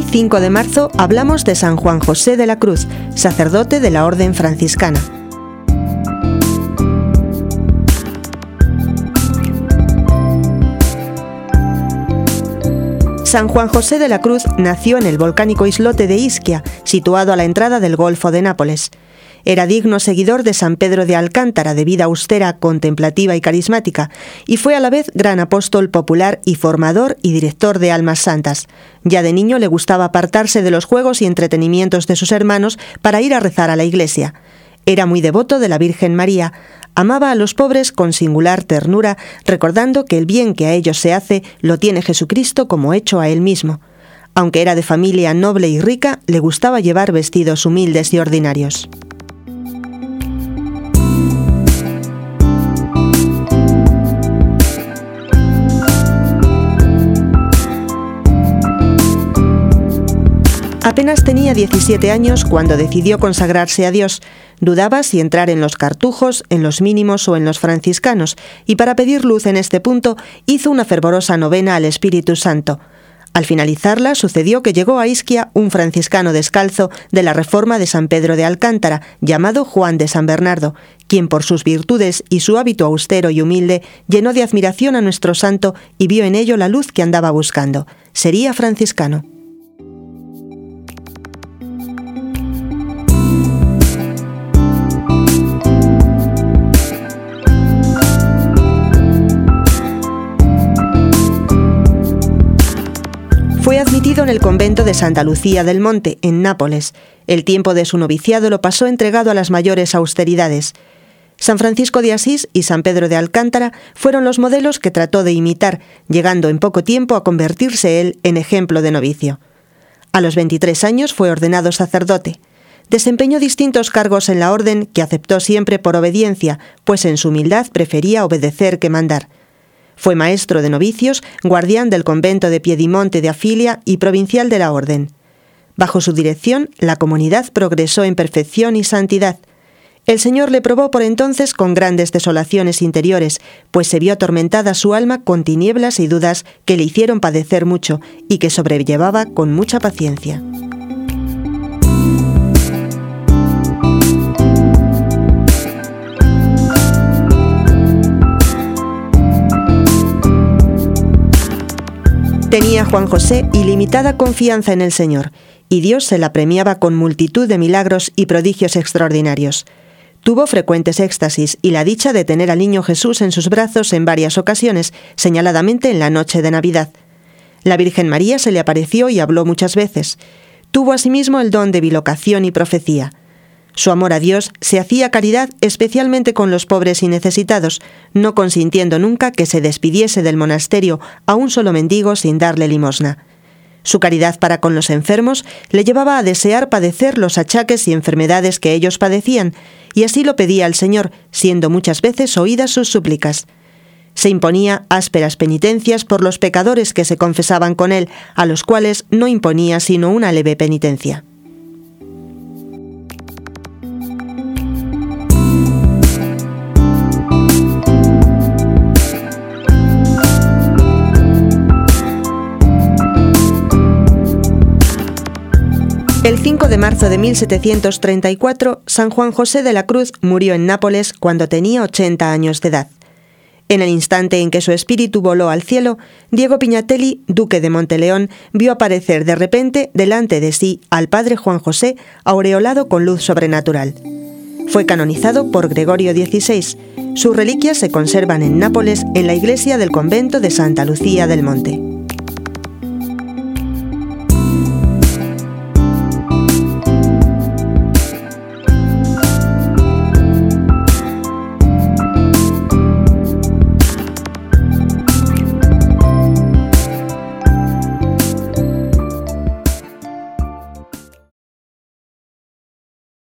5 de marzo hablamos de San Juan José de la Cruz, sacerdote de la Orden franciscana. San Juan José de la Cruz nació en el volcánico islote de Isquia, situado a la entrada del Golfo de Nápoles. Era digno seguidor de San Pedro de Alcántara, de vida austera, contemplativa y carismática, y fue a la vez gran apóstol popular y formador y director de almas santas. Ya de niño le gustaba apartarse de los juegos y entretenimientos de sus hermanos para ir a rezar a la iglesia. Era muy devoto de la Virgen María, amaba a los pobres con singular ternura, recordando que el bien que a ellos se hace lo tiene Jesucristo como hecho a él mismo. Aunque era de familia noble y rica, le gustaba llevar vestidos humildes y ordinarios. Apenas tenía 17 años cuando decidió consagrarse a Dios. Dudaba si entrar en los cartujos, en los mínimos o en los franciscanos, y para pedir luz en este punto hizo una fervorosa novena al Espíritu Santo. Al finalizarla sucedió que llegó a Isquia un franciscano descalzo de la Reforma de San Pedro de Alcántara, llamado Juan de San Bernardo, quien por sus virtudes y su hábito austero y humilde llenó de admiración a nuestro santo y vio en ello la luz que andaba buscando. Sería franciscano. Fue admitido en el convento de Santa Lucía del Monte, en Nápoles. El tiempo de su noviciado lo pasó entregado a las mayores austeridades. San Francisco de Asís y San Pedro de Alcántara fueron los modelos que trató de imitar, llegando en poco tiempo a convertirse él en ejemplo de novicio. A los 23 años fue ordenado sacerdote. Desempeñó distintos cargos en la orden que aceptó siempre por obediencia, pues en su humildad prefería obedecer que mandar. Fue maestro de novicios, guardián del convento de Piedimonte de Afilia y provincial de la Orden. Bajo su dirección, la comunidad progresó en perfección y santidad. El Señor le probó por entonces con grandes desolaciones interiores, pues se vio atormentada su alma con tinieblas y dudas que le hicieron padecer mucho y que sobrellevaba con mucha paciencia. Tenía Juan José ilimitada confianza en el Señor, y Dios se la premiaba con multitud de milagros y prodigios extraordinarios. Tuvo frecuentes éxtasis y la dicha de tener al niño Jesús en sus brazos en varias ocasiones, señaladamente en la noche de Navidad. La Virgen María se le apareció y habló muchas veces. Tuvo asimismo el don de bilocación y profecía. Su amor a Dios se hacía caridad especialmente con los pobres y necesitados, no consintiendo nunca que se despidiese del monasterio a un solo mendigo sin darle limosna. Su caridad para con los enfermos le llevaba a desear padecer los achaques y enfermedades que ellos padecían, y así lo pedía al Señor, siendo muchas veces oídas sus súplicas. Se imponía ásperas penitencias por los pecadores que se confesaban con él, a los cuales no imponía sino una leve penitencia. El 5 de marzo de 1734, San Juan José de la Cruz murió en Nápoles cuando tenía 80 años de edad. En el instante en que su espíritu voló al cielo, Diego Piñatelli, duque de Monteleón, vio aparecer de repente delante de sí al padre Juan José, aureolado con luz sobrenatural. Fue canonizado por Gregorio XVI. Sus reliquias se conservan en Nápoles en la iglesia del convento de Santa Lucía del Monte.